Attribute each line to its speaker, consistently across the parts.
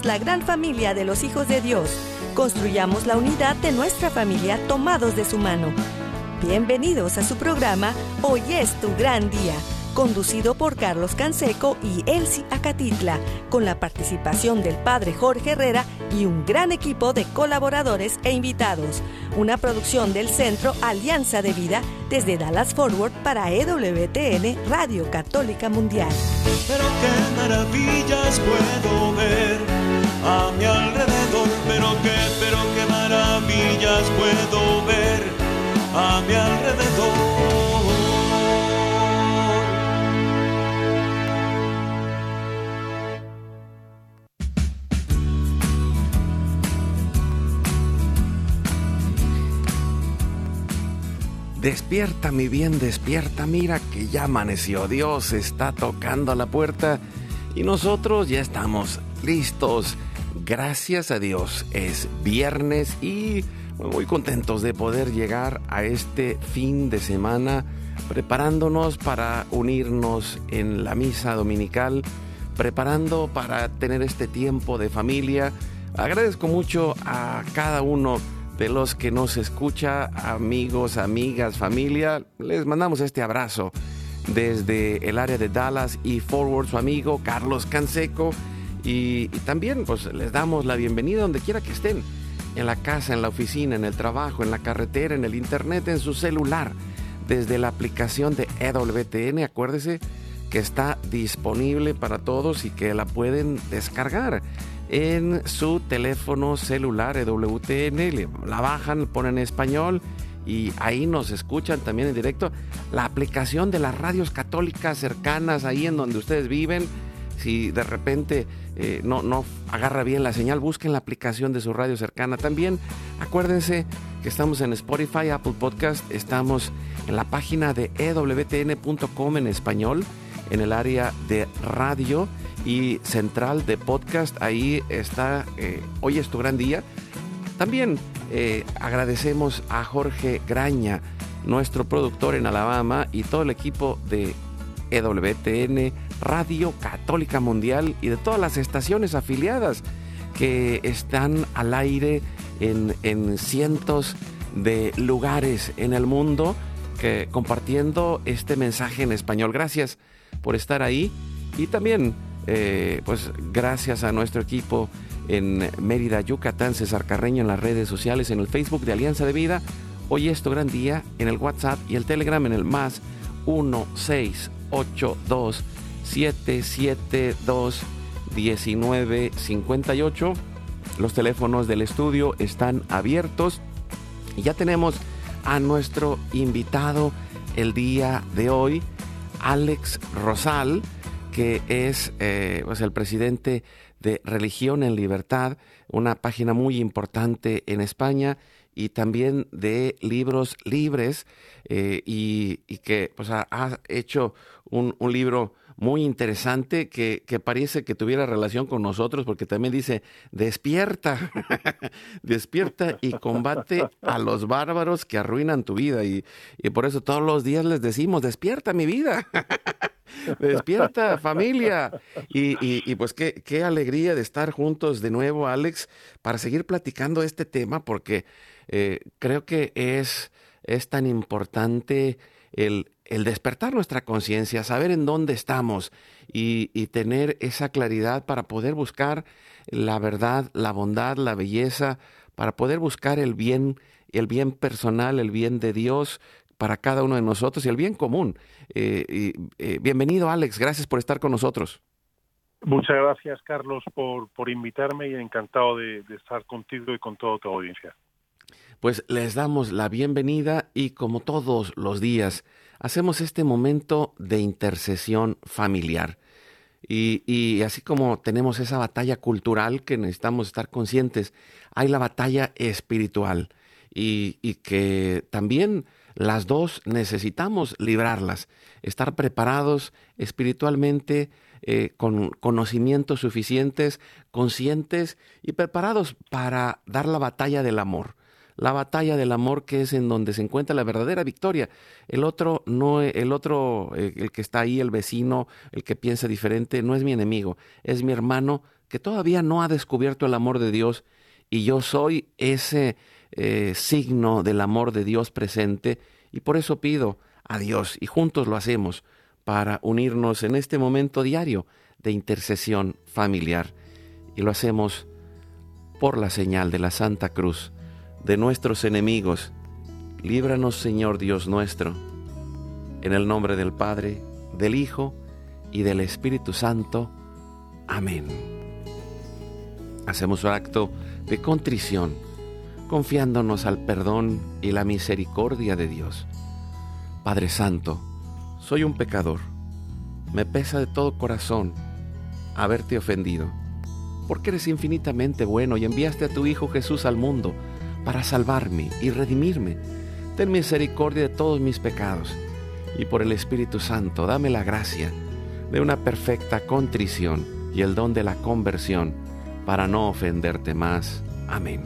Speaker 1: la gran familia de los hijos de Dios. Construyamos la unidad de nuestra familia tomados de su mano. Bienvenidos a su programa Hoy es tu gran día conducido por Carlos Canseco y Elsie Acatitla, con la participación del padre Jorge Herrera y un gran equipo de colaboradores e invitados. Una producción del Centro Alianza de Vida desde Dallas Forward para EWTN Radio Católica Mundial.
Speaker 2: Pero qué maravillas puedo ver a mi alrededor, pero qué, pero qué maravillas puedo ver a mi alrededor.
Speaker 3: Despierta, mi bien, despierta, mira que ya amaneció, Dios está tocando a la puerta y nosotros ya estamos listos. Gracias a Dios, es viernes y muy contentos de poder llegar a este fin de semana preparándonos para unirnos en la misa dominical, preparando para tener este tiempo de familia. Agradezco mucho a cada uno de los que nos escucha, amigos, amigas, familia, les mandamos este abrazo desde el área de Dallas y Forward, su amigo Carlos Canseco. Y, también pues les damos la bienvenida donde quiera que estén, en la casa, en la oficina, en el trabajo, en la carretera, en el internet, en su celular, desde la aplicación de EWTN, acuérdese que está disponible para todos y que la pueden descargar en su teléfono celular EWTN, la bajan, ponen en español y ahí nos escuchan también en directo. La aplicación de las radios católicas cercanas ahí en donde ustedes viven, si de repente eh, no, no agarra bien la señal, busquen la aplicación de su radio cercana. También acuérdense que estamos en Spotify, Apple Podcast, estamos en la página de ewtn.com en español, en el área de radio y central de podcast. Ahí está, eh, hoy es tu gran día. También eh, agradecemos a Jorge Graña, nuestro productor en Alabama y todo el equipo de EWTN, Radio Católica Mundial y de todas las estaciones afiliadas que están al aire en, en cientos de lugares en el mundo compartiendo este mensaje en español. Gracias por estar ahí y también eh, pues gracias a nuestro equipo en Mérida, Yucatán, César Carreño en las redes sociales, en el Facebook de Alianza de Vida. Hoy es gran día en el WhatsApp y el Telegram en el más 1682 772 1958. Los teléfonos del estudio están abiertos y ya tenemos a nuestro invitado el día de hoy, Alex Rosal que es eh, pues el presidente de Religión en Libertad, una página muy importante en España y también de libros libres eh, y, que pues, ha, hecho un, un libro muy interesante que, parece que tuviera relación con nosotros porque también dice, despierta, despierta y combate a los bárbaros que arruinan tu vida. Y, por eso todos los días les decimos, despierta mi vida, despierta familia. Y, pues qué, qué, alegría de estar juntos de nuevo, Alex, para seguir platicando este tema porque eh, creo que es, es tan importante el, el despertar nuestra conciencia, saber en dónde estamos y, tener esa claridad para poder buscar la verdad, la bondad, la belleza, para poder buscar el bien, el bien personal, el bien de Dios para cada uno de nosotros y el bien común. Eh, eh, bienvenido Alex, gracias por estar con nosotros.
Speaker 4: Muchas gracias Carlos por, por invitarme y encantado de, de estar contigo y con toda tu audiencia.
Speaker 3: Pues les damos la bienvenida y como todos los días, hacemos este momento de intercesión familiar. Y, así como tenemos esa batalla cultural que necesitamos estar conscientes, hay la batalla espiritual y, que también las dos necesitamos librarlas, estar preparados espiritualmente, eh, con conocimientos suficientes, conscientes y preparados para dar la batalla del amor la batalla del amor que es en donde se encuentra la verdadera victoria. El otro no el otro eh, el que está ahí, el vecino, el que piensa diferente, no es mi enemigo, es mi hermano que todavía no ha descubierto el amor de Dios y yo soy ese eh, signo del amor de Dios presente y por eso pido a Dios y juntos lo hacemos para unirnos en este momento diario de intercesión familiar y lo hacemos por la señal de la Santa Cruz de nuestros enemigos. Líbranos, Señor Dios nuestro, en el nombre del Padre, del Hijo y del Espíritu Santo. Amén. Hacemos un acto de contrición, confiándonos al perdón y la misericordia de Dios. Padre Santo, soy un pecador. Me pesa de todo corazón haberte ofendido, porque eres infinitamente bueno y enviaste a tu Hijo Jesús al mundo para salvarme y redimirme. Ten misericordia de todos mis pecados y por el Espíritu Santo dame la gracia de una perfecta contrición y el don de la conversión para no ofenderte más. Amén.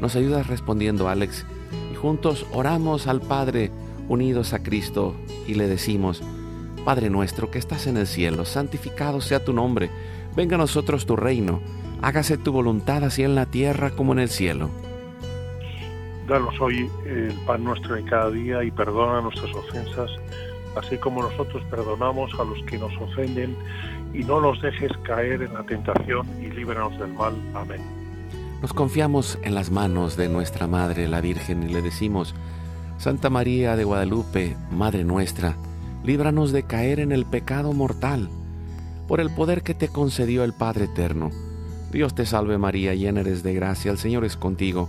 Speaker 3: Nos ayudas respondiendo, Alex, y juntos oramos al Padre unidos a Cristo y le decimos, Padre nuestro que estás en el cielo, santificado sea tu nombre, venga a nosotros tu reino, hágase tu voluntad así en la tierra como en el cielo.
Speaker 4: Danos hoy el pan nuestro de cada día y perdona nuestras ofensas, así como nosotros perdonamos a los que nos ofenden, y no nos dejes caer en la tentación y líbranos del mal. Amén.
Speaker 3: Nos confiamos en las manos de nuestra Madre, la Virgen, y le decimos, Santa María de Guadalupe, Madre nuestra, líbranos de caer en el pecado mortal, por el poder que te concedió el Padre Eterno. Dios te salve María, llena eres de gracia, el Señor es contigo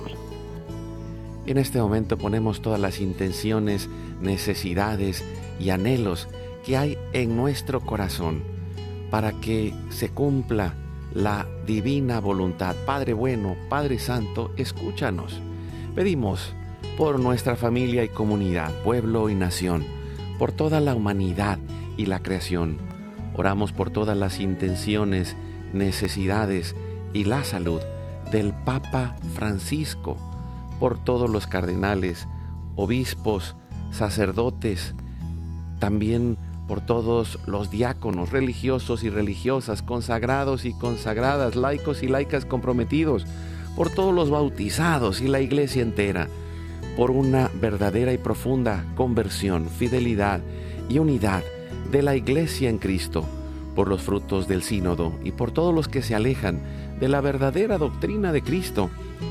Speaker 3: En este momento ponemos todas las intenciones, necesidades y anhelos que hay en nuestro corazón para que se cumpla la divina voluntad. Padre bueno, Padre Santo, escúchanos. Pedimos por nuestra familia y comunidad, pueblo y nación, por toda la humanidad y la creación. Oramos por todas las intenciones, necesidades y la salud del Papa Francisco por todos los cardenales, obispos, sacerdotes, también por todos los diáconos, religiosos y religiosas, consagrados y consagradas, laicos y laicas comprometidos, por todos los bautizados y la iglesia entera, por una verdadera y profunda conversión, fidelidad y unidad de la iglesia en Cristo, por los frutos del sínodo y por todos los que se alejan de la verdadera doctrina de Cristo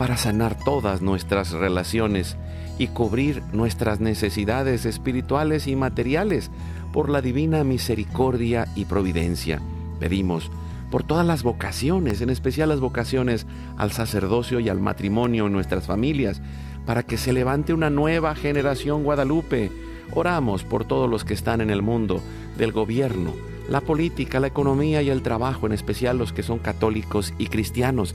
Speaker 3: para sanar todas nuestras relaciones y cubrir nuestras necesidades espirituales y materiales por la divina misericordia y providencia. Pedimos por todas las vocaciones, en especial las vocaciones al sacerdocio y al matrimonio en nuestras familias, para que se levante una nueva generación guadalupe. Oramos por todos los que están en el mundo del gobierno, la política, la economía y el trabajo, en especial los que son católicos y cristianos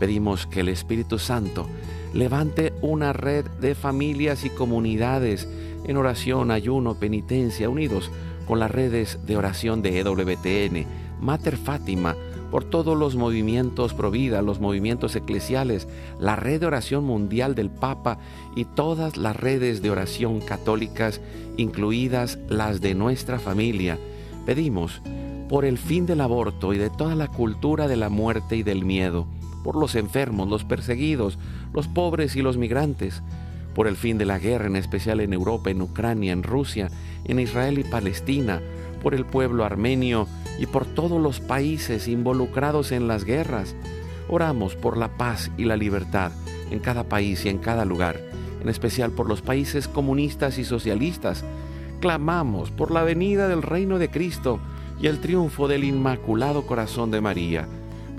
Speaker 3: Pedimos que el Espíritu Santo levante una red de familias y comunidades en oración, ayuno, penitencia, unidos con las redes de oración de EWTN, Mater Fátima, por todos los movimientos Provida, los movimientos eclesiales, la red de oración mundial del Papa y todas las redes de oración católicas, incluidas las de nuestra familia. Pedimos por el fin del aborto y de toda la cultura de la muerte y del miedo, por los enfermos, los perseguidos, los pobres y los migrantes, por el fin de la guerra, en especial en Europa, en Ucrania, en Rusia, en Israel y Palestina, por el pueblo armenio y por todos los países involucrados en las guerras. Oramos por la paz y la libertad en cada país y en cada lugar, en especial por los países comunistas y socialistas. Clamamos por la venida del reino de Cristo y el triunfo del Inmaculado Corazón de María.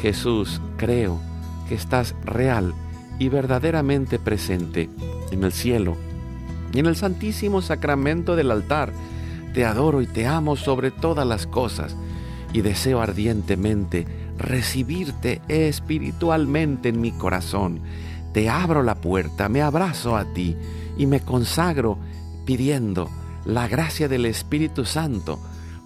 Speaker 3: Jesús, creo que estás real y verdaderamente presente en el cielo y en el santísimo sacramento del altar. Te adoro y te amo sobre todas las cosas y deseo ardientemente recibirte espiritualmente en mi corazón. Te abro la puerta, me abrazo a ti y me consagro pidiendo la gracia del Espíritu Santo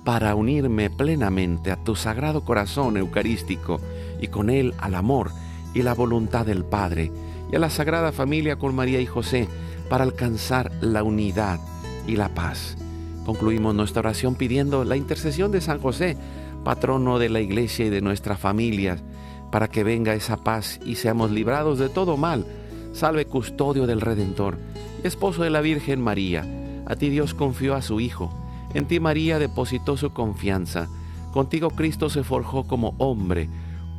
Speaker 3: para unirme plenamente a tu sagrado corazón eucarístico y con él al amor y la voluntad del Padre y a la Sagrada Familia con María y José para alcanzar la unidad y la paz. Concluimos nuestra oración pidiendo la intercesión de San José patrono de la iglesia y de nuestra familia, para que venga esa paz y seamos librados de todo mal. Salve custodio del Redentor, esposo de la Virgen María. A ti Dios confió a su Hijo. En ti María depositó su confianza. Contigo Cristo se forjó como hombre.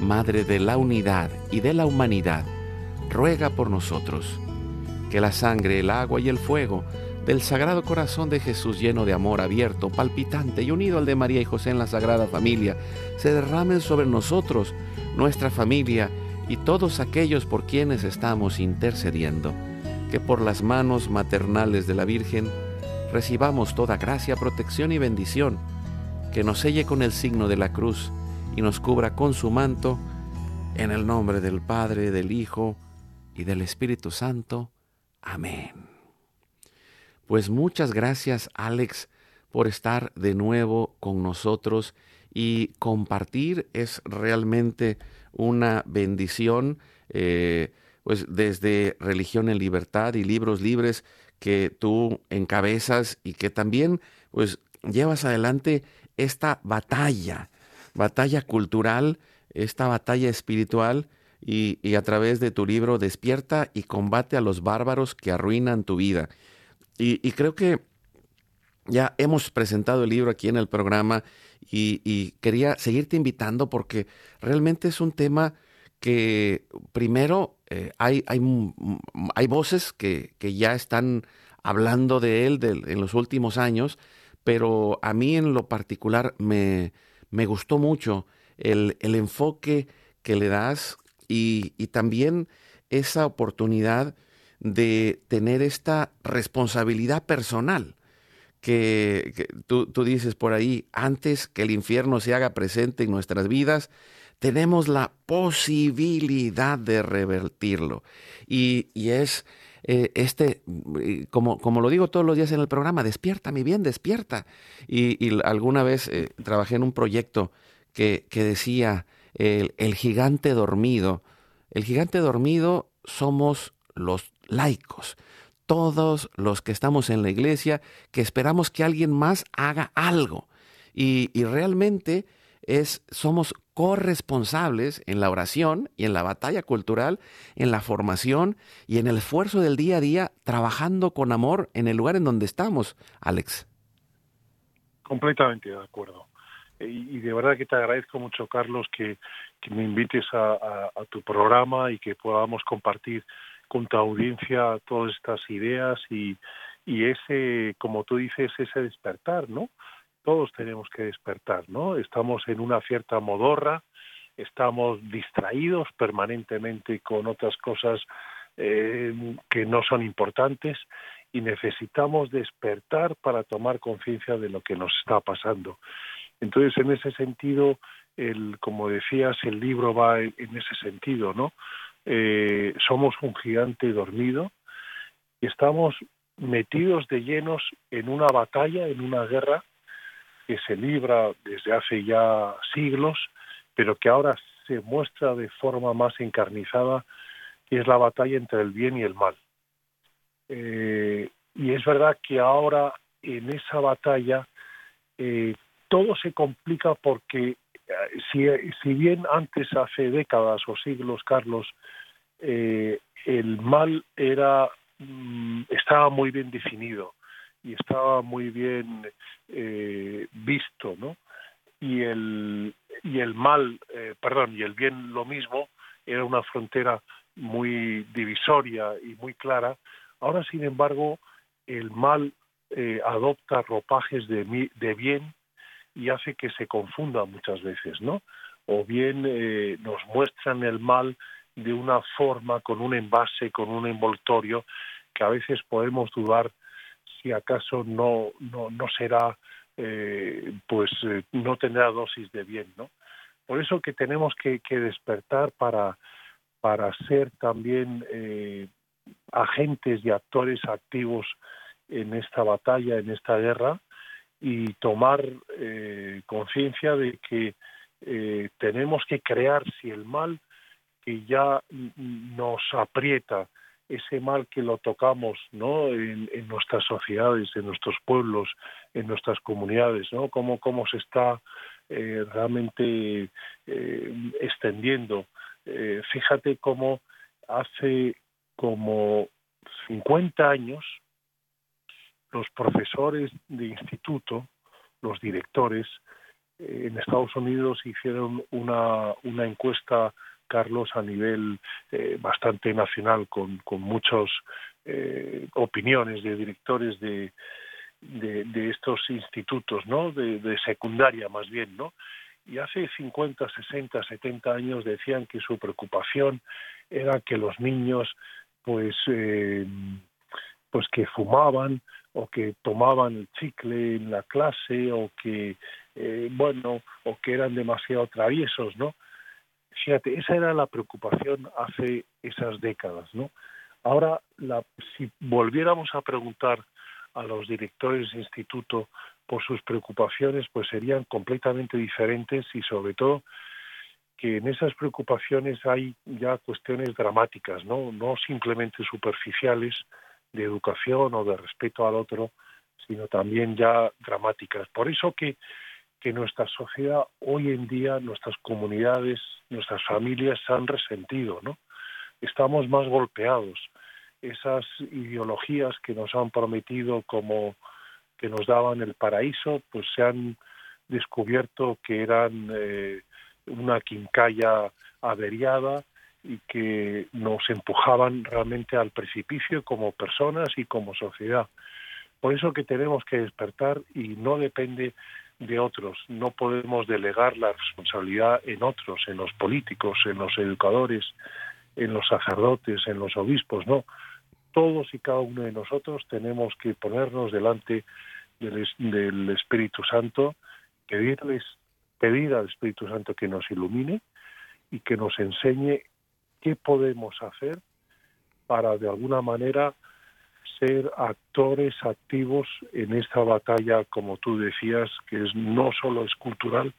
Speaker 3: Madre de la Unidad y de la Humanidad, ruega por nosotros. Que la sangre, el agua y el fuego del Sagrado Corazón de Jesús lleno de amor abierto, palpitante y unido al de María y José en la Sagrada Familia, se derramen sobre nosotros, nuestra familia y todos aquellos por quienes estamos intercediendo. Que por las manos maternales de la Virgen recibamos toda gracia, protección y bendición, que nos selle con el signo de la cruz y nos cubra con su manto, en el nombre del Padre, del Hijo y del Espíritu Santo. Amén. Pues muchas gracias Alex por estar de nuevo con nosotros y compartir es realmente una bendición, eh, pues desde Religión en Libertad y Libros Libres que tú encabezas y que también pues llevas adelante esta batalla, batalla cultural, esta batalla espiritual y a través de tu libro Despierta y combate a los bárbaros que arruinan tu vida. y, creo que ya hemos presentado el libro aquí en el programa y, quería seguirte invitando porque realmente es un tema que primero eh, hay, hay, hay, voces que, que, ya están hablando de él en los últimos años, pero a mí en lo particular me, me gustó mucho el, el, enfoque que le das y, y también esa oportunidad de tener esta responsabilidad personal que, tú, tú, dices por ahí, antes que el infierno se haga presente en nuestras vidas, tenemos la posibilidad de revertirlo. Y, y es eh, este, como, como lo digo todos los días en el programa, despierta, mi bien, despierta. Y, alguna vez eh, trabajé en un proyecto que, que decía, el, gigante dormido. El gigante dormido somos los laicos todos los que estamos en la iglesia, que esperamos que alguien más haga algo. Y, realmente es, somos corresponsables en la oración y en la batalla cultural, en la formación y en el esfuerzo del día a día, trabajando con amor en el lugar en donde estamos, Alex.
Speaker 4: Completamente de acuerdo. Y, de verdad que te agradezco mucho, Carlos, que, me invites a, tu programa y que podamos compartir con tu audiencia todas estas ideas y, y ese, como tú dices, ese despertar, ¿no? Todos tenemos que despertar, ¿no? Estamos en una cierta modorra, estamos distraídos permanentemente con otras cosas eh, que no son importantes y necesitamos despertar para tomar conciencia de lo que nos está pasando. Entonces, en ese sentido, el, como decías, el libro va en, ese sentido, ¿no? Eh, somos un gigante dormido y estamos metidos de llenos en una batalla, en una guerra que se libra desde hace ya siglos, pero que ahora se muestra de forma más encarnizada, que es la batalla entre el bien y el mal. Eh, y es verdad que ahora en esa batalla eh, todo se complica porque eh, si, si, bien antes, hace décadas o siglos, Carlos, el mal era mm, estaba muy bien definido y estaba muy bien eh, visto, ¿no? Y el, y el mal, eh, perdón, y el bien lo mismo, era una frontera muy divisoria y muy clara. Ahora, sin embargo, el mal eh, adopta ropajes de, de bien y hace que se confunda muchas veces, ¿no? O bien nos muestran el mal de una forma, con un envase, con un envoltorio, que a veces podemos dudar si acaso no, no, no será, eh, pues eh, no tendrá dosis de bien, ¿no? Por eso que tenemos que, que despertar para, para ser también eh, agentes y actores activos en esta batalla, en esta guerra, y tomar conciencia de que tenemos que crear si el mal que ya nos aprieta, ese mal que lo tocamos ¿no? en, nuestras sociedades, en nuestros pueblos, en nuestras comunidades, ¿no? cómo, cómo se está eh, realmente eh, extendiendo. Eh, fíjate cómo hace como 50 años los profesores de instituto, los directores, en Estados Unidos hicieron una, una encuesta Carlos, a nivel eh, bastante nacional, con, con muchas eh, opiniones de directores de, de, estos institutos, ¿no? De, secundaria más bien, ¿no? Y hace 50, 60, 70 años decían que su preocupación era que los niños, pues, eh, pues que fumaban o que tomaban el chicle en la clase o que, bueno, o que eran demasiado traviesos, ¿no? Fíjate, esa era la preocupación hace esas décadas, ¿no? Ahora, la, si volviéramos a preguntar a los directores de instituto por sus preocupaciones, pues serían completamente diferentes y sobre todo que en esas preocupaciones hay ya cuestiones dramáticas, ¿no? No simplemente superficiales de educación o de respeto al otro, sino también ya dramáticas. Por eso que que nuestra sociedad hoy en día, nuestras comunidades, nuestras familias se han resentido, ¿no? Estamos más golpeados esas ideologías que nos han prometido como que nos daban el paraíso, pues se han descubierto que eran eh, una quincalla averiada y que nos empujaban realmente al precipicio como personas y como sociedad. Por eso que tenemos que despertar y no depende de otros. No podemos delegar la responsabilidad en otros, en los políticos, en los educadores, en los sacerdotes, en los obispos, no. Todos y cada uno de nosotros tenemos que ponernos delante del, Espíritu Santo, pedirles, pedir al Espíritu Santo que nos ilumine y que nos enseñe qué podemos hacer para de alguna manera ser actores activos en esta batalla, como tú decías, que es no solo es cultural,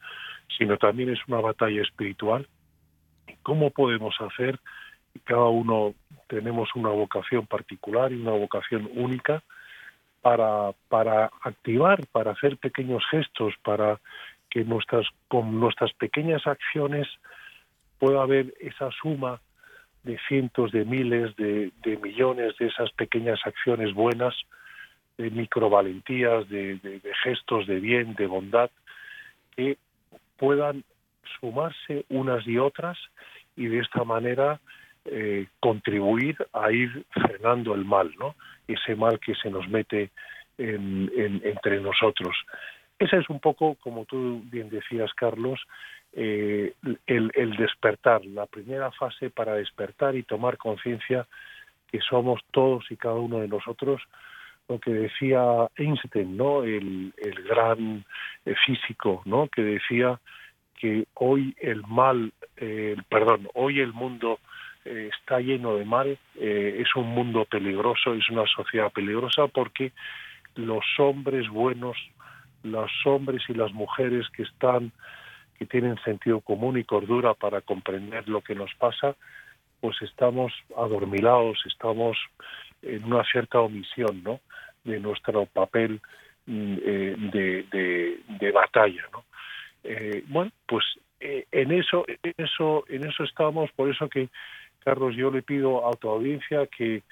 Speaker 4: sino también es una batalla espiritual. ¿Cómo podemos hacer cada uno tenemos una vocación particular y una vocación única para, para activar, para hacer pequeños gestos, para que nuestras, con nuestras pequeñas acciones pueda haber esa suma de cientos de miles de, millones de esas pequeñas acciones buenas, de microvalentías, de, de gestos de bien, de bondad, que puedan sumarse unas y otras y de esta manera eh, contribuir a ir frenando el mal, ¿no? Ese mal que se nos mete entre nosotros. Ese es un poco, como tú bien decías, Carlos, eh, el, despertar, la primera fase para despertar y tomar conciencia que somos todos y cada uno de nosotros lo que decía Einstein, ¿no? El, gran eh, físico, ¿no? Que decía que hoy el mal, eh, perdón, hoy el mundo está lleno de mal, es un mundo peligroso, es una sociedad peligrosa porque los hombres buenos, los hombres y las mujeres que están, que tienen sentido común y cordura para comprender lo que nos pasa, pues estamos adormilados, estamos en una cierta omisión, ¿no? De nuestro papel mm, eh, de, de, batalla, ¿no? bueno, pues en eso, en eso, en eso estamos, por eso que Carlos, yo le pido a tu audiencia que,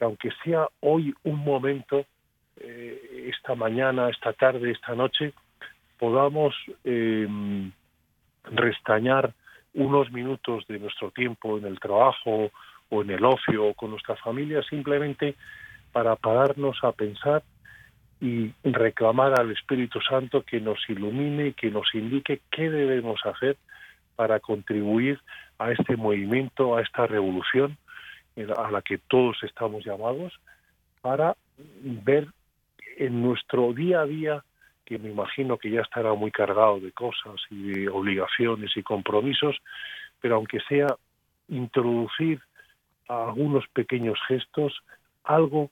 Speaker 4: aunque sea hoy un momento, eh, esta mañana, esta tarde, esta noche, podamos restañar unos minutos de nuestro tiempo en el trabajo o en el ocio o con nuestra familia, simplemente para pararnos a pensar y reclamar al Espíritu Santo que nos ilumine que nos indique qué debemos hacer para contribuir a este movimiento, a esta revolución a la que todos estamos llamados, para ver en nuestro día a día, que me imagino que ya estará muy cargado de cosas y de obligaciones y compromisos, pero aunque sea introducir algunos pequeños gestos, algo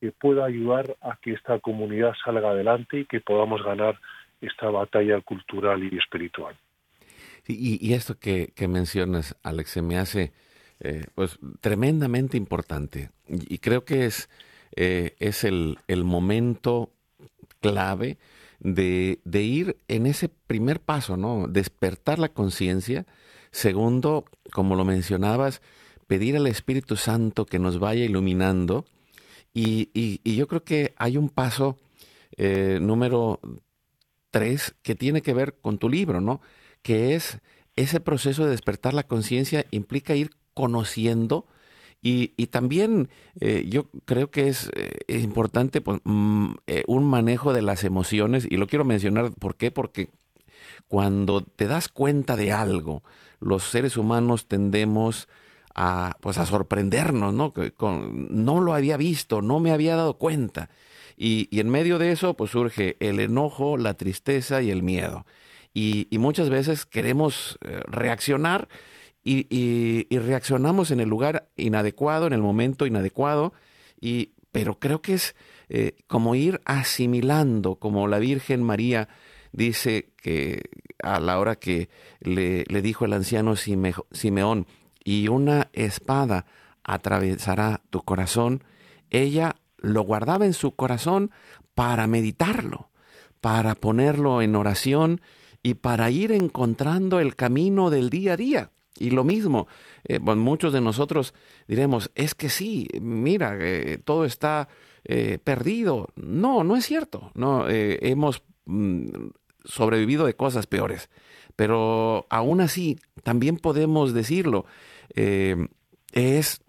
Speaker 4: que pueda ayudar a que esta comunidad salga adelante y que podamos ganar esta batalla cultural y espiritual.
Speaker 3: Y, esto que, mencionas, Alex, se me hace eh, pues tremendamente importante. Y, creo que es, eh, es el, momento clave de, ir en ese primer paso, ¿no? Despertar la conciencia. Segundo, como lo mencionabas, pedir al Espíritu Santo que nos vaya iluminando. Y, yo creo que hay un paso eh, número tres que tiene que ver con tu libro, ¿no? que es ese proceso de despertar la conciencia implica ir conociendo y, también eh, yo creo que es, eh, importante pues, mm, eh, un manejo de las emociones y lo quiero mencionar, ¿por qué? Porque cuando te das cuenta de algo, los seres humanos tendemos a, pues, a sorprendernos, ¿no? no lo había visto, no me había dado cuenta. Y, y en medio de eso, pues surge el enojo, la tristeza y el miedo y, muchas veces queremos reaccionar y, reaccionamos en el lugar inadecuado, en el momento inadecuado, y, pero creo que es eh, como ir asimilando, como la Virgen María dice que a la hora que le, le dijo el anciano Simeón, y una espada atravesará tu corazón, ella lo guardaba en su corazón para meditarlo, para ponerlo en oración y para ir encontrando el camino del día a día. Y lo mismo, eh, muchos de nosotros diremos, es que sí, mira, eh, todo está eh, perdido. No, no es cierto. No, hemos mm, sobrevivido de cosas peores. Pero aún así, también podemos decirlo, es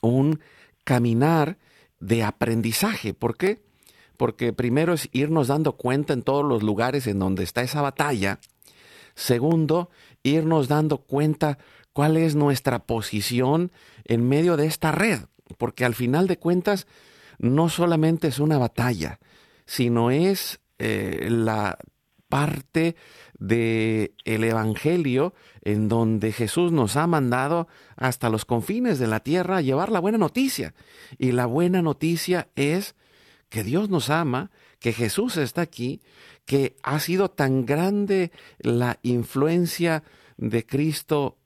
Speaker 3: un caminar de aprendizaje. ¿Por qué? Porque primero es irnos dando cuenta en todos los lugares en donde está esa batalla. Segundo, irnos dando cuenta cuál es nuestra posición en medio de esta red. Porque al final de cuentas, no solamente es una batalla, sino es eh, la parte del el Evangelio en donde Jesús nos ha mandado hasta los confines de la tierra a llevar la buena noticia. Y la buena noticia es que Dios nos ama, que Jesús está aquí, que ha sido tan grande la influencia de Cristo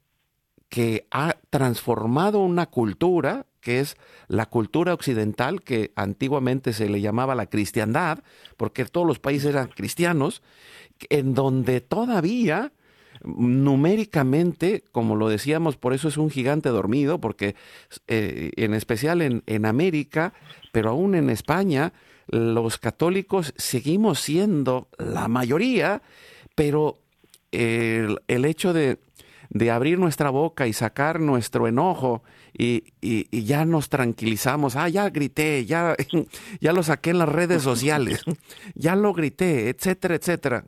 Speaker 3: que ha transformado una cultura, que es la cultura occidental, que antiguamente se le llamaba la cristiandad, porque todos los países eran cristianos, en donde todavía numéricamente, como lo decíamos, por eso es un gigante dormido, porque eh, en especial en, en, América, pero aún en España, los católicos seguimos siendo la mayoría, pero el, hecho de, de, abrir nuestra boca y sacar nuestro enojo y, y, y, ya nos tranquilizamos, ah, ya grité, ya, ya lo saqué en las redes sociales, ya lo grité, etcétera, etcétera.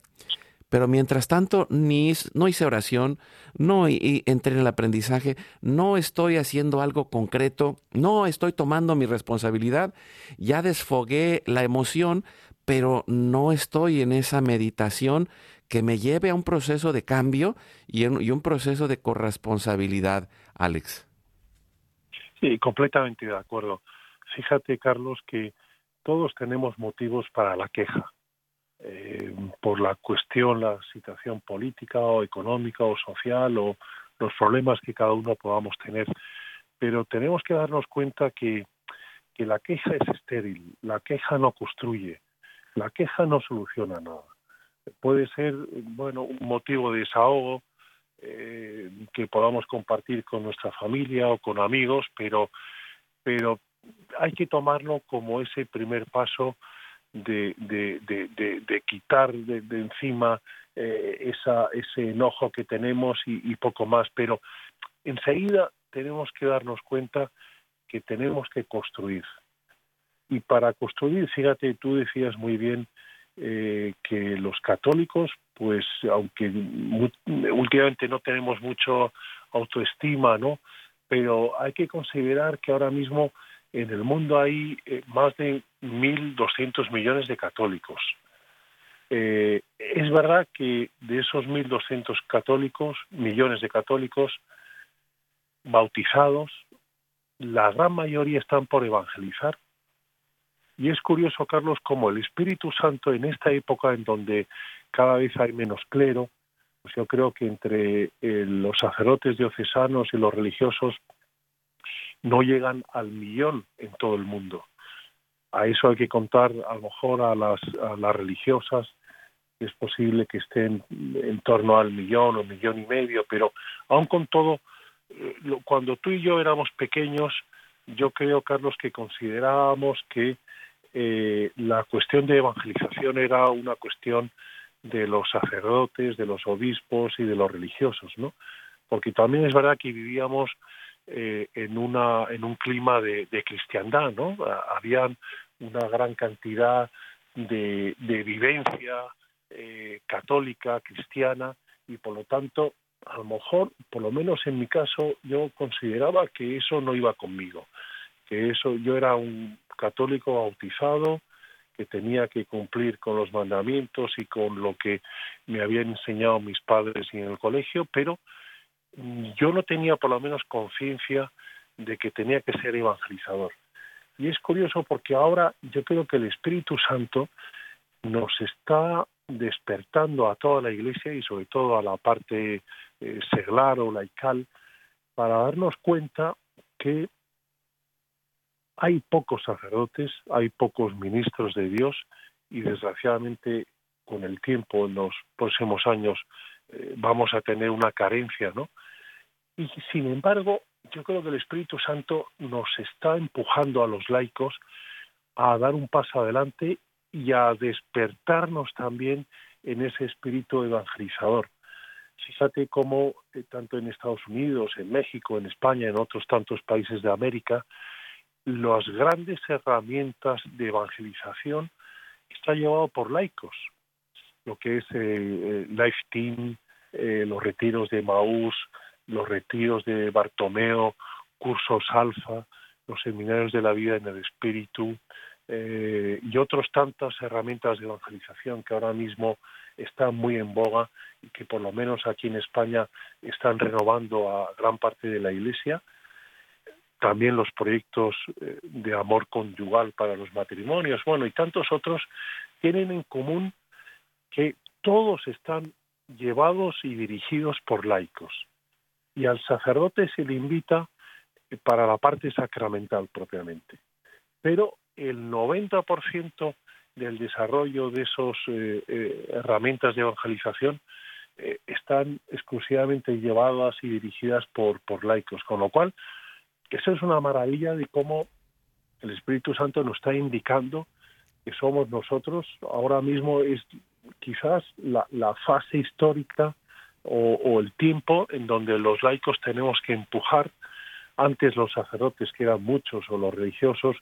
Speaker 3: Pero mientras tanto, ni, no hice oración, no entré en el aprendizaje, no estoy haciendo algo concreto, no estoy tomando mi responsabilidad, ya desfogué la emoción, pero no estoy en esa meditación que me lleve a un proceso de cambio y, y un proceso de corresponsabilidad, Alex.
Speaker 4: Sí, completamente de acuerdo. Fíjate, Carlos, que todos tenemos motivos para la queja eh, por la cuestión, la situación política o económica o social o los problemas que cada uno podamos tener. Pero tenemos que darnos cuenta que, que la queja es estéril, la queja no construye, la queja no soluciona nada. Puede ser, bueno, un motivo de desahogo, eh, que podamos compartir con nuestra familia o con amigos, pero, pero hay que tomarlo como ese primer paso de, quitar de, encima eh, esa, ese enojo que tenemos y, y, poco más. Pero enseguida tenemos que darnos cuenta que tenemos que construir. Y para construir, fíjate, tú decías muy bien eh, que los católicos, pues aunque últimamente no tenemos mucho autoestima, ¿no? Pero hay que considerar que ahora mismo en el mundo hay eh, más de 1.200 millones de católicos. Eh, es verdad que de esos 1.200 católicos, millones de católicos bautizados, la gran mayoría están por evangelizar. Y es curioso, Carlos, como el Espíritu Santo en esta época en donde cada vez hay menos clero, pues yo creo que entre eh, los sacerdotes diocesanos y los religiosos no llegan al millón en todo el mundo. A eso hay que contar a lo mejor a las, religiosas, es posible que estén en torno al millón o millón y medio, pero aún con todo, eh, cuando tú y yo éramos pequeños, yo creo, Carlos, que considerábamos que eh, la cuestión de evangelización era una cuestión de los sacerdotes, de los obispos y de los religiosos, ¿no? Porque también es verdad que vivíamos eh, en, una, en un clima de, de cristiandad, ¿no? Habían una gran cantidad de, de vivencia eh, católica, cristiana, y por lo tanto, a lo mejor, por lo menos en mi caso, yo consideraba que eso no iba conmigo, que eso yo era un católico bautizado, que tenía que cumplir con los mandamientos y con lo que me habían enseñado mis padres y en el colegio, pero yo no tenía por lo menos conciencia de que tenía que ser evangelizador. Y es curioso porque ahora yo creo que el Espíritu Santo nos está despertando a toda la iglesia y sobre todo a la parte eh, seglar o laical para darnos cuenta que hay pocos sacerdotes, hay pocos ministros de Dios y desgraciadamente con el tiempo en los próximos años eh, vamos a tener una carencia, ¿no? Y sin embargo, yo creo que el Espíritu Santo nos está empujando a los laicos a dar un paso adelante y a despertarnos también en ese espíritu evangelizador. Fíjate cómo eh, tanto en Estados Unidos, en México, en España, en otros tantos países de América, las grandes herramientas de evangelización están llevadas por laicos, lo que es eh, Life Team, eh, los retiros de Maús, los retiros de Bartomeo, cursos alfa, los seminarios de la vida en el espíritu eh, y otras tantas herramientas de evangelización que ahora mismo están muy en boga y que por lo menos aquí en España están renovando a gran parte de la Iglesia. También los proyectos eh, de amor conyugal para los matrimonios, bueno, y tantos otros tienen en común que todos están llevados y dirigidos por laicos y al sacerdote se le invita para la parte sacramental propiamente. Pero el 90% del desarrollo de esas eh, eh, herramientas de evangelización eh, están exclusivamente llevadas y dirigidas por, por laicos, con lo cual eso es una maravilla de cómo el Espíritu Santo nos está indicando que somos nosotros, ahora mismo es quizás la, la fase histórica o, el tiempo en donde los laicos tenemos que empujar. Antes los sacerdotes, que eran muchos, o los religiosos,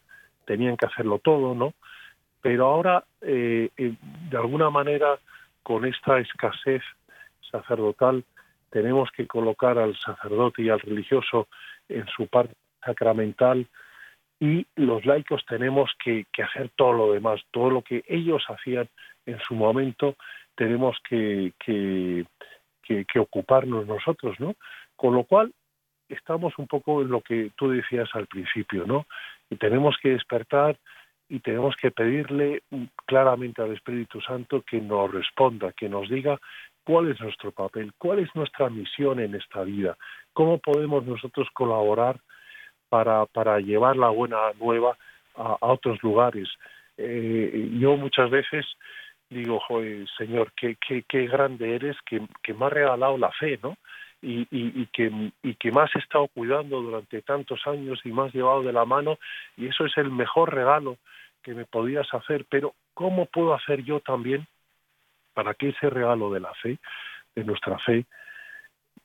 Speaker 4: tenían que hacerlo todo, ¿no? Pero ahora, eh, eh, de alguna manera, con esta escasez sacerdotal, tenemos que colocar al sacerdote y al religioso en su parte sacramental y los laicos tenemos que, hacer todo lo demás, todo lo que ellos hacían en su momento, tenemos que, que, ocuparnos nosotros, ¿no? Con lo cual, estamos un poco en lo que tú decías al principio, ¿no? Y tenemos que despertar y tenemos que pedirle claramente al Espíritu Santo que nos responda, que nos diga cuál es nuestro papel, cuál es nuestra misión en esta vida, cómo podemos nosotros colaborar para, para llevar la buena nueva a, otros lugares. Eh, yo muchas veces digo, Joder, Señor, qué, qué, grande eres que, que me ha regalado la fe, ¿no? Y, y, y, que, y que me has estado cuidando durante tantos años y me has llevado de la mano y eso es el mejor regalo que me podías hacer, pero ¿cómo puedo hacer yo también para que ese regalo de la fe, de nuestra fe,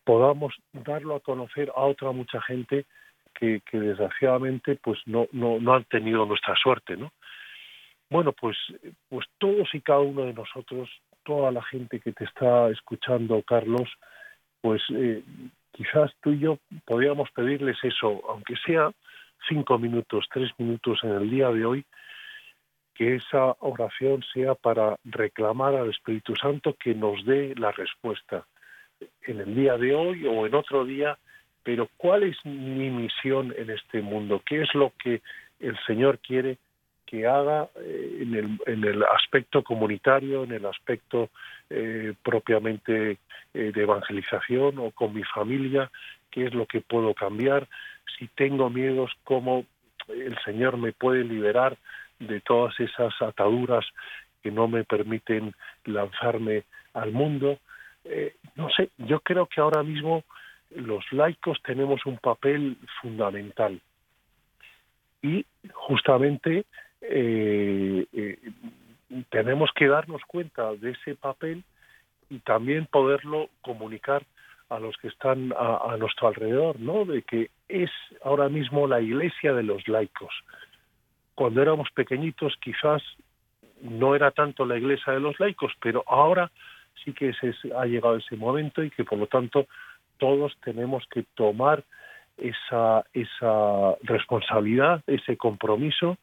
Speaker 4: podamos darlo a conocer a otra mucha gente que, que desgraciadamente pues no, no, no han tenido nuestra suerte, ¿no? Bueno, pues, pues todos y cada uno de nosotros, toda la gente que te está escuchando, Carlos, pues eh, quizás tú y yo podríamos pedirles eso, aunque sea cinco minutos, tres minutos en el día de hoy, que esa oración sea para reclamar al Espíritu Santo que nos dé la respuesta en el día de hoy o en otro día, pero ¿cuál es mi misión en este mundo? ¿Qué es lo que el Señor quiere que haga eh, en, el, en, el, aspecto comunitario, en el aspecto eh, propiamente eh, de evangelización o con mi familia, qué es lo que puedo cambiar, si tengo miedos, cómo el Señor me puede liberar de todas esas ataduras que no me permiten lanzarme al mundo. no sé, yo creo que ahora mismo los laicos tenemos un papel fundamental y justamente eh, eh, tenemos que darnos cuenta de ese papel y también poderlo comunicar a los que están a, nuestro alrededor, ¿no? De que es ahora mismo la iglesia de los laicos. Cuando éramos pequeñitos quizás no era tanto la iglesia de los laicos, pero ahora sí que se ha llegado ese momento y que por lo tanto todos tenemos que tomar esa, esa responsabilidad, ese compromiso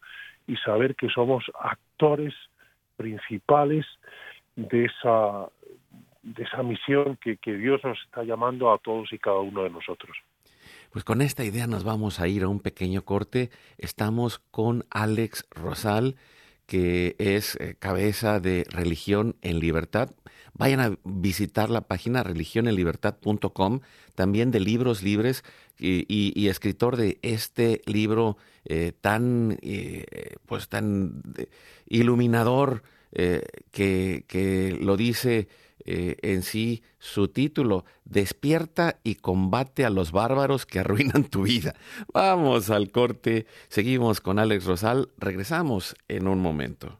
Speaker 4: y saber que somos actores principales de esa, de esa misión que, que Dios nos está llamando a todos y cada uno de nosotros.
Speaker 3: Pues con esta idea nos vamos a ir a un pequeño corte. Estamos con Alex Rosal, que es eh, cabeza de Religión en Libertad. Vayan a visitar la página religionenlibertad.com, también de libros libres y, escritor de este libro eh, tan, eh, pues tan iluminador eh, que, que, lo dice en sí su título, Despierta y combate a los bárbaros que arruinan tu vida. Vamos al corte, seguimos con Alex Rosal, regresamos en un momento.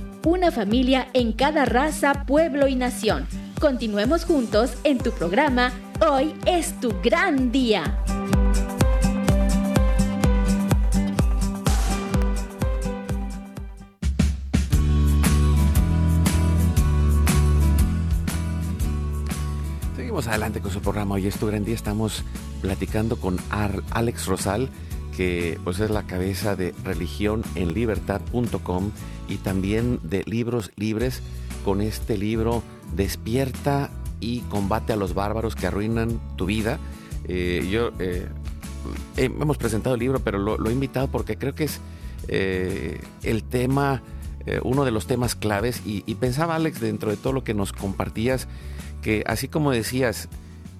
Speaker 5: una familia en cada raza, pueblo y nación. Continuemos juntos en tu programa Hoy es tu gran día.
Speaker 3: Seguimos adelante con su programa Hoy es tu gran día. Estamos platicando con Alex Rosal que pues es la cabeza de religionenlibertad.com y también de Libros Libres con este libro Despierta y combate a los bárbaros que arruinan tu vida. Eh, yo eh, hemos presentado el libro, pero lo, he invitado porque creo que es eh, el tema, uno de los temas claves. Y, y, pensaba, Alex, dentro de todo lo que nos compartías, que así como decías,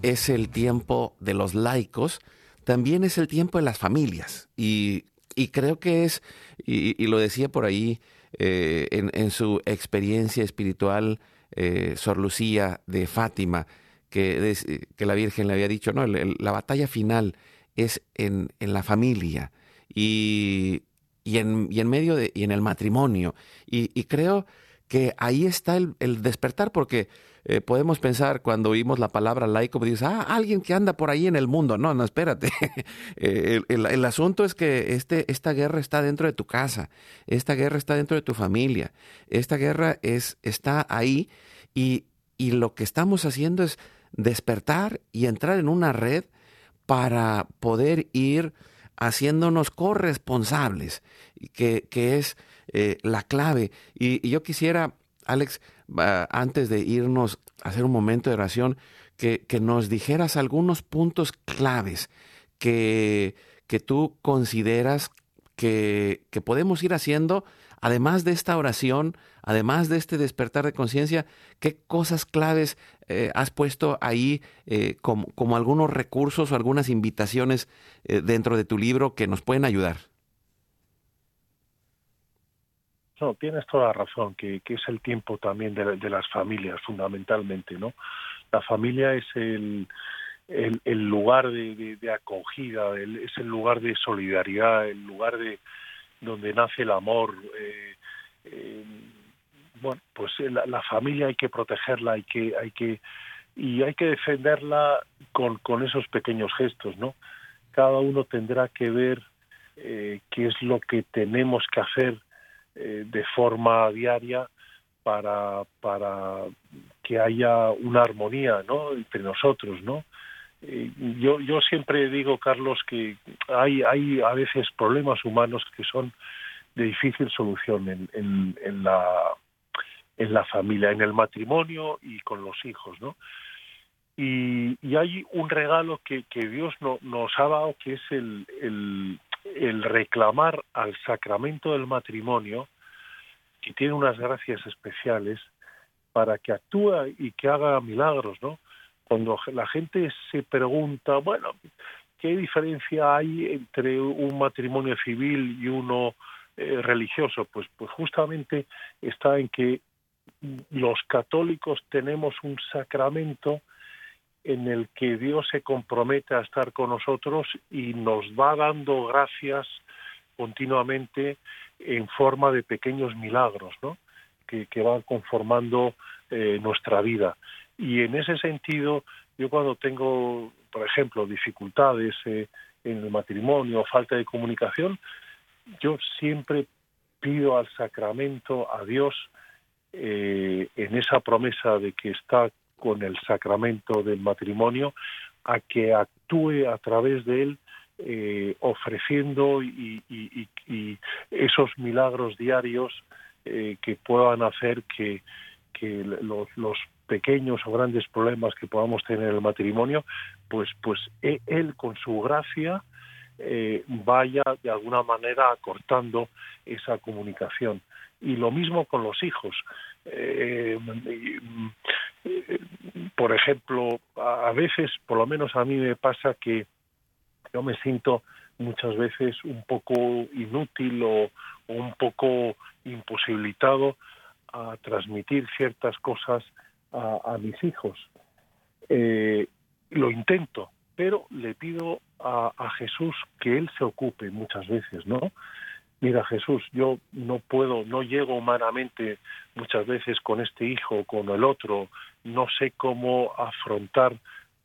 Speaker 3: es el tiempo de los laicos, también es el tiempo de las familias. Y, creo que es, y, lo decía por ahí eh, en, su experiencia espiritual, eh, Sor Lucía de Fátima, que, que, la Virgen le había dicho, no, la batalla final es en, la familia y, en, en, medio de, y en el matrimonio. Y, creo que ahí está el, el despertar, porque eh, podemos pensar cuando oímos la palabra laico, dices, ah, alguien que anda por ahí en el mundo. No, no, espérate. Eh, el, asunto es que este, esta guerra está dentro de tu casa, esta guerra está dentro de tu familia, esta guerra es, está ahí y, y lo que estamos haciendo es despertar y entrar en una red para poder ir haciéndonos corresponsables, que, que es eh, la clave. y, yo quisiera, Alex, antes de irnos a hacer un momento de oración, que, nos dijeras algunos puntos claves que, que tú consideras que, podemos ir haciendo, además de esta oración, además de este despertar de conciencia, ¿qué cosas claves eh, has puesto ahí eh, como, como, algunos recursos o algunas invitaciones eh, dentro de tu libro que nos pueden ayudar?
Speaker 4: No, tienes toda la razón, que, es el tiempo también de, las familias, fundamentalmente, ¿no? La familia es el, el, lugar de, acogida, es el lugar de solidaridad, el lugar de donde nace el amor. Eh, eh, bueno, pues la, la, familia hay que protegerla, hay que, hay que y hay que defenderla con, con esos pequeños gestos, ¿no? Cada uno tendrá que ver eh, qué es lo que tenemos que hacer eh, de forma diaria para, para que haya una armonía ¿no? entre nosotros, ¿no? Eh, yo, yo siempre digo, Carlos, que hay, hay a veces problemas humanos que son de difícil solución en, en, la, en la familia, en el matrimonio y con los hijos, ¿no? Y, y hay un regalo que, que Dios no, nos ha dado, que es el, el reclamar al sacramento del matrimonio, que tiene unas gracias especiales, para que actúe y que haga milagros, ¿no? Cuando la gente se pregunta, bueno, ¿qué diferencia hay entre un matrimonio civil y uno eh, religioso? Pues, pues justamente está en que los católicos tenemos un sacramento en el que Dios se compromete a estar con nosotros y nos va dando gracias continuamente en forma de pequeños milagros, ¿no? Que, van conformando eh, nuestra vida. Y en ese sentido, yo cuando tengo, por ejemplo, dificultades eh, en el matrimonio, falta de comunicación, yo siempre pido al sacramento, a Dios, eh, en esa promesa de que está con el sacramento del matrimonio a que actúe a través de él eh, ofreciendo y, esos milagros diarios eh, que puedan hacer que, los, pequeños o grandes problemas que podamos tener en el matrimonio, pues, pues e, él con su gracia eh, vaya de alguna manera acortando esa comunicación. Y lo mismo con los hijos. Por ejemplo, a veces, por lo menos a mí me pasa que yo me siento muchas veces un poco inútil o, un poco imposibilitado a transmitir ciertas cosas a, mis hijos. Eh, lo intento, pero le pido a, a, Jesús que Él se ocupe muchas veces, ¿no? mira Jesús, yo no puedo, no llego humanamente muchas veces con este hijo con el otro, no sé cómo afrontar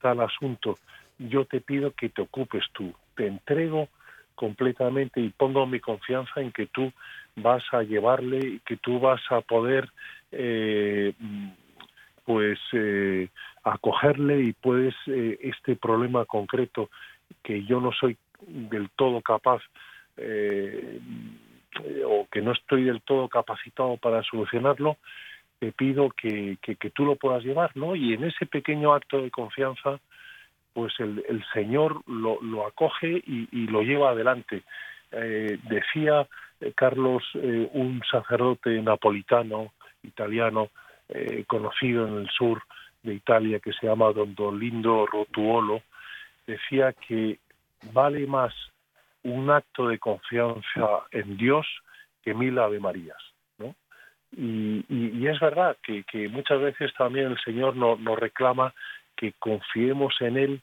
Speaker 4: tal asunto. Yo te pido que te ocupes tú, te entrego completamente y pongo mi confianza en que tú vas a llevarle y que tú vas a poder eh, pues eh, acogerle y puedes eh, este problema concreto que yo no soy del todo capaz o que no estoy del todo capacitado para solucionarlo, te pido que, que, tú lo puedas llevar, ¿no? Y en ese pequeño acto de confianza, pues el, el Señor lo, lo acoge y, y, lo lleva adelante. Eh, decía eh, Carlos, eh, un sacerdote napolitano, italiano, conocido en el sur de Italia, que se llama Don Dolindo Rotuolo, decía que vale más un acto de confianza en Dios que mil Ave Marías. ¿No? Y, y, es verdad que, que, muchas veces también el Señor nos reclama que confiemos en Él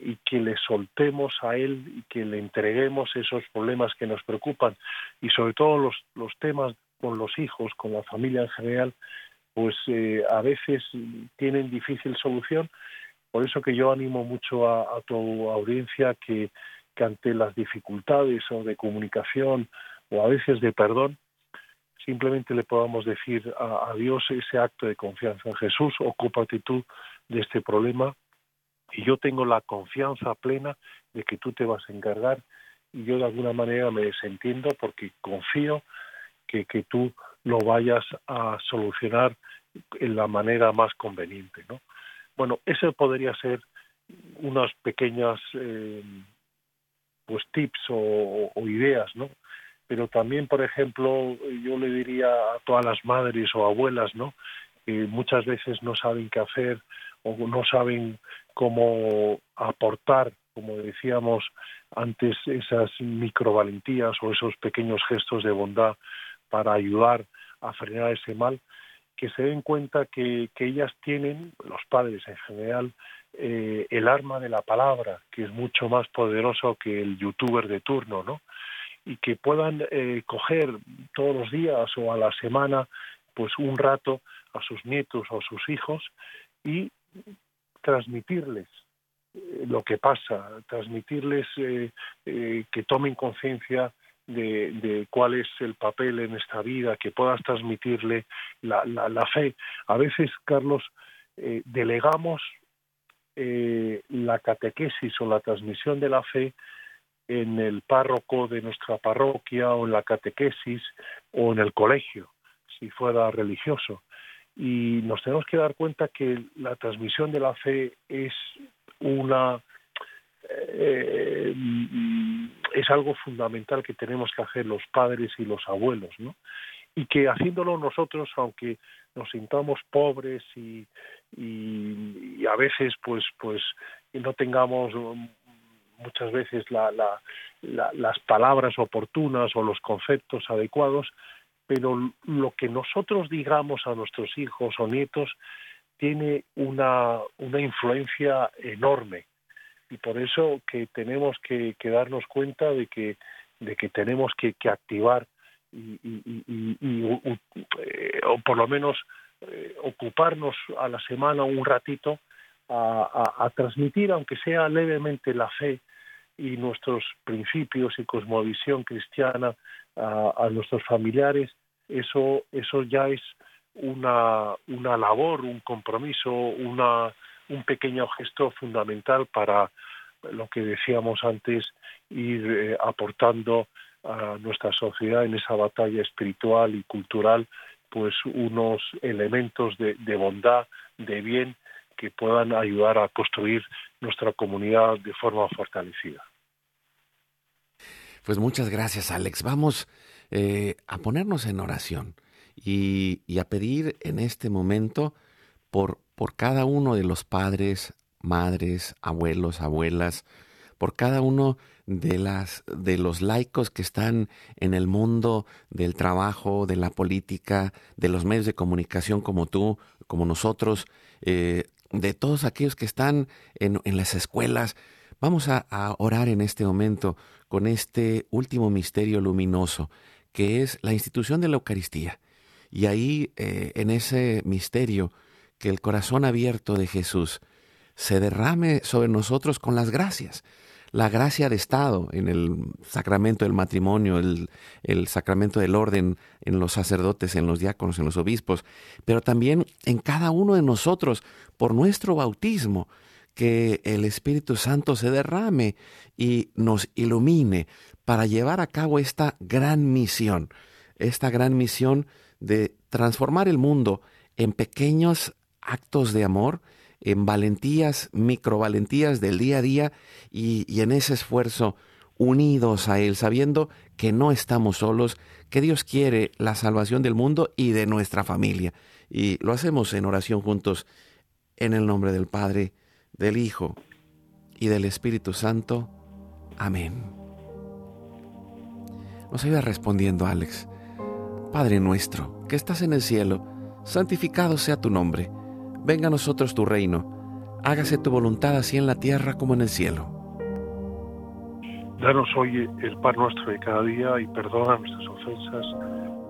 Speaker 4: y que le soltemos a Él y que le entreguemos esos problemas que nos preocupan y sobre todo los, los temas con los hijos, con la familia en general, pues eh, a veces tienen difícil solución. Por eso que yo animo mucho a, a tu audiencia que que ante las dificultades o de comunicación o a veces de perdón, simplemente le podamos decir a, Dios ese acto de confianza. Jesús, ocúpate tú de este problema y yo tengo la confianza plena de que tú te vas a encargar y yo de alguna manera me desentiendo porque confío que, que tú lo vayas a solucionar en la manera más conveniente. ¿no? Bueno, eso podría ser unas pequeñas eh, pues tips o, ideas, ¿no? Pero también, por ejemplo, yo le diría a todas las madres o abuelas, ¿no? Que muchas veces no saben qué hacer o no saben cómo aportar, como decíamos antes, esas microvalentías o esos pequeños gestos de bondad para ayudar a frenar ese mal, que se den cuenta que, que ellas tienen, los padres en general, eh, el arma de la palabra, que es mucho más poderoso que el youtuber de turno, ¿no? Y que puedan eh, coger todos los días o a la semana, pues un rato a sus nietos o a sus hijos y transmitirles eh, lo que pasa, transmitirles que tomen conciencia de, cuál es el papel en esta vida, que puedas transmitirle la, la, fe. A veces, Carlos, delegamos eh, la catequesis o la transmisión de la fe en el párroco de nuestra parroquia o en la catequesis o en el colegio, si fuera religioso. Y nos tenemos que dar cuenta que la transmisión de la fe es una eh, es algo fundamental que tenemos que hacer los padres y los abuelos, ¿no? Y que haciéndolo nosotros, aunque nos sintamos pobres y, y, a veces pues pues no tengamos muchas veces la, las palabras oportunas o los conceptos adecuados, pero lo que nosotros digamos a nuestros hijos o nietos tiene una, una influencia enorme. Y por eso que tenemos que, darnos cuenta de que, de que tenemos que, activar y, eh, o por lo menos eh, ocuparnos a la semana un ratito a, transmitir, aunque sea levemente, la fe y nuestros principios y cosmovisión cristiana a, nuestros familiares, eso, eso ya es una, una labor, un compromiso, una, un pequeño gesto fundamental para lo que decíamos antes, ir eh, aportando a nuestra sociedad en esa batalla espiritual y cultural pues unos elementos de, bondad, de bien, que puedan ayudar a construir nuestra comunidad de forma fortalecida.
Speaker 3: Pues muchas gracias, Alex. Vamos eh, a ponernos en oración y, a pedir en este momento por, por cada uno de los padres, madres, abuelos, abuelas, por cada uno de las de los laicos que están en el mundo del trabajo, de la política, de los medios de comunicación como tú, como nosotros, eh, de todos aquellos que están en, las escuelas. Vamos a, orar en este momento con este último misterio luminoso, que es la institución de la Eucaristía. Y ahí, eh, en ese misterio, que el corazón abierto de Jesús se derrame sobre nosotros con las gracias la gracia de Estado en el sacramento del matrimonio, el, el, sacramento del orden en los sacerdotes, en los diáconos, en los obispos, pero también en cada uno de nosotros por nuestro bautismo, que el Espíritu Santo se derrame y nos ilumine para llevar a cabo esta gran misión, esta gran misión de transformar el mundo en pequeños actos de amor, en valentías, microvalentías del día a día y, en ese esfuerzo unidos a Él, sabiendo que no estamos solos, que Dios quiere la salvación del mundo y de nuestra familia. Y lo hacemos en oración juntos, en el nombre del Padre, del Hijo y del Espíritu Santo. Amén. Nos iba respondiendo Alex. Padre nuestro, que estás en el cielo, santificado sea tu nombre venga a nosotros tu reino, hágase tu voluntad así en la tierra como en el cielo.
Speaker 4: Danos hoy el pan nuestro de cada día y perdona nuestras ofensas,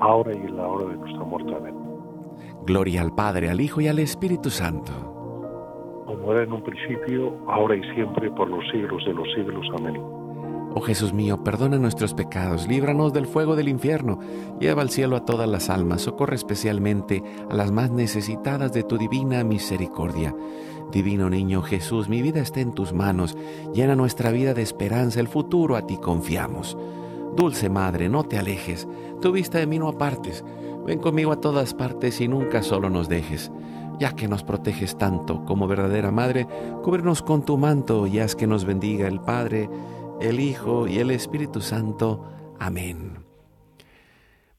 Speaker 4: ahora y en la hora de nuestra muerte. Amén.
Speaker 3: Gloria al Padre, al Hijo y al Espíritu Santo.
Speaker 4: Como era en un principio, ahora y siempre, por los siglos de los siglos. Amén.
Speaker 3: Oh Jesús mío, perdona nuestros pecados, líbranos del fuego del infierno, lleva al cielo a todas las almas, socorre especialmente a las más necesitadas de tu divina misericordia. Divino niño Jesús, mi vida está en tus manos, llena nuestra vida de esperanza, el futuro a ti confiamos. Dulce Madre, no te alejes, tu vista de mí no apartes, ven conmigo a todas partes y nunca solo nos dejes. Ya que nos proteges tanto como verdadera Madre, cúbrenos con tu manto y haz que nos bendiga el Padre, el Hijo y el Espíritu Santo. Amén.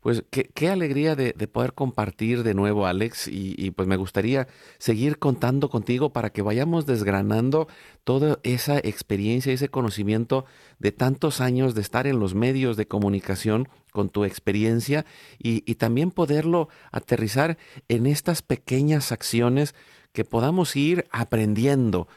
Speaker 3: Pues qué, alegría de, poder compartir de nuevo, Alex, y, pues me gustaría seguir contando contigo para que vayamos desgranando toda esa experiencia, ese conocimiento de tantos años de estar en los medios de comunicación con tu experiencia y, y también poderlo aterrizar en estas pequeñas acciones que podamos ir aprendiendo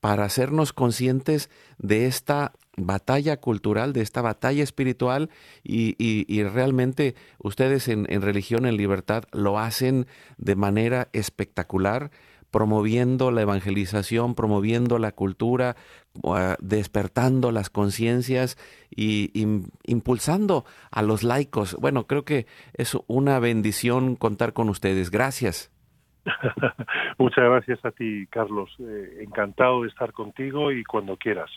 Speaker 3: para hacernos conscientes de esta batalla cultural, de esta batalla espiritual y, realmente ustedes en, religión, en libertad, lo hacen de manera espectacular promoviendo la evangelización, promoviendo la cultura, ah, despertando las conciencias y, impulsando a los laicos. Bueno, creo que es una bendición contar con ustedes. Gracias.
Speaker 4: Muchas gracias a ti, Carlos. Eh, encantado de estar contigo y cuando quieras.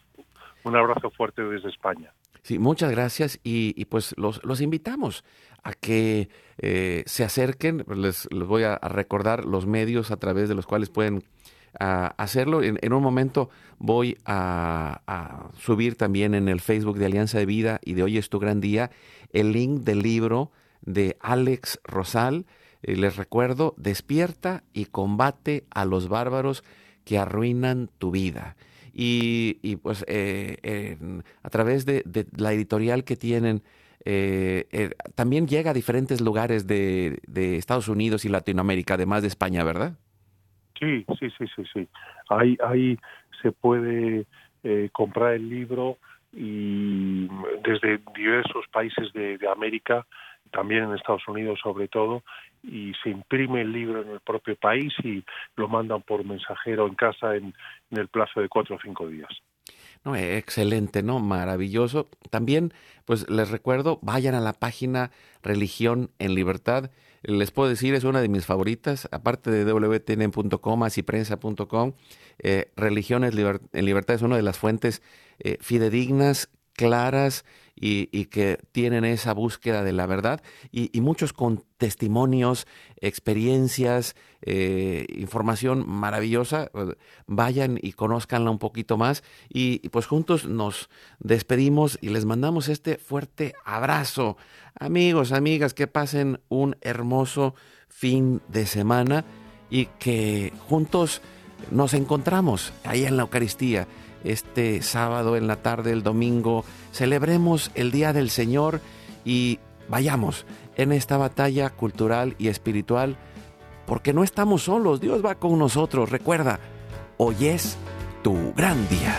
Speaker 4: Un abrazo fuerte desde España.
Speaker 3: Sí, muchas gracias y, pues los, los, invitamos a que eh, se acerquen. Les, voy a, recordar los medios a través de los cuales pueden ah, hacerlo. En, un momento voy a, subir también en el Facebook de Alianza de Vida y de Hoy es tu gran día el link del libro de Alex Rosal. Eh, les recuerdo, despierta y combate a los bárbaros que arruinan tu vida y, pues eh, a través de, la editorial que tienen, eh, eh, también llega a diferentes lugares de, Estados Unidos y Latinoamérica, además de España, ¿verdad?
Speaker 4: Sí, sí, sí, sí, sí. Ahí, ahí se puede comprar el libro y desde diversos países de América también en Estados Unidos sobre todo, y se imprime el libro en el propio país y lo mandan por mensajero en casa en, el plazo de cuatro o cinco días.
Speaker 3: No, excelente, ¿no? Maravilloso. También, pues les recuerdo, vayan a la página Religión en Libertad. Les puedo decir, es una de mis favoritas, aparte de wtn.com, asiprensa.com. Eh, Religión en Libertad es una de las fuentes eh, fidedignas, claras, y, que tienen esa búsqueda de la verdad y, muchos con testimonios, experiencias, eh, información maravillosa. Vayan y conózcanla un poquito más y, pues juntos nos despedimos y les mandamos este fuerte abrazo. Amigos, amigas, que pasen un hermoso fin de semana y que juntos nos encontramos ahí en la Eucaristía. Este sábado en la tarde, el domingo, celebremos el Día del Señor y vayamos en esta batalla cultural y espiritual, porque no estamos solos, Dios va con nosotros. Recuerda, hoy es tu gran día.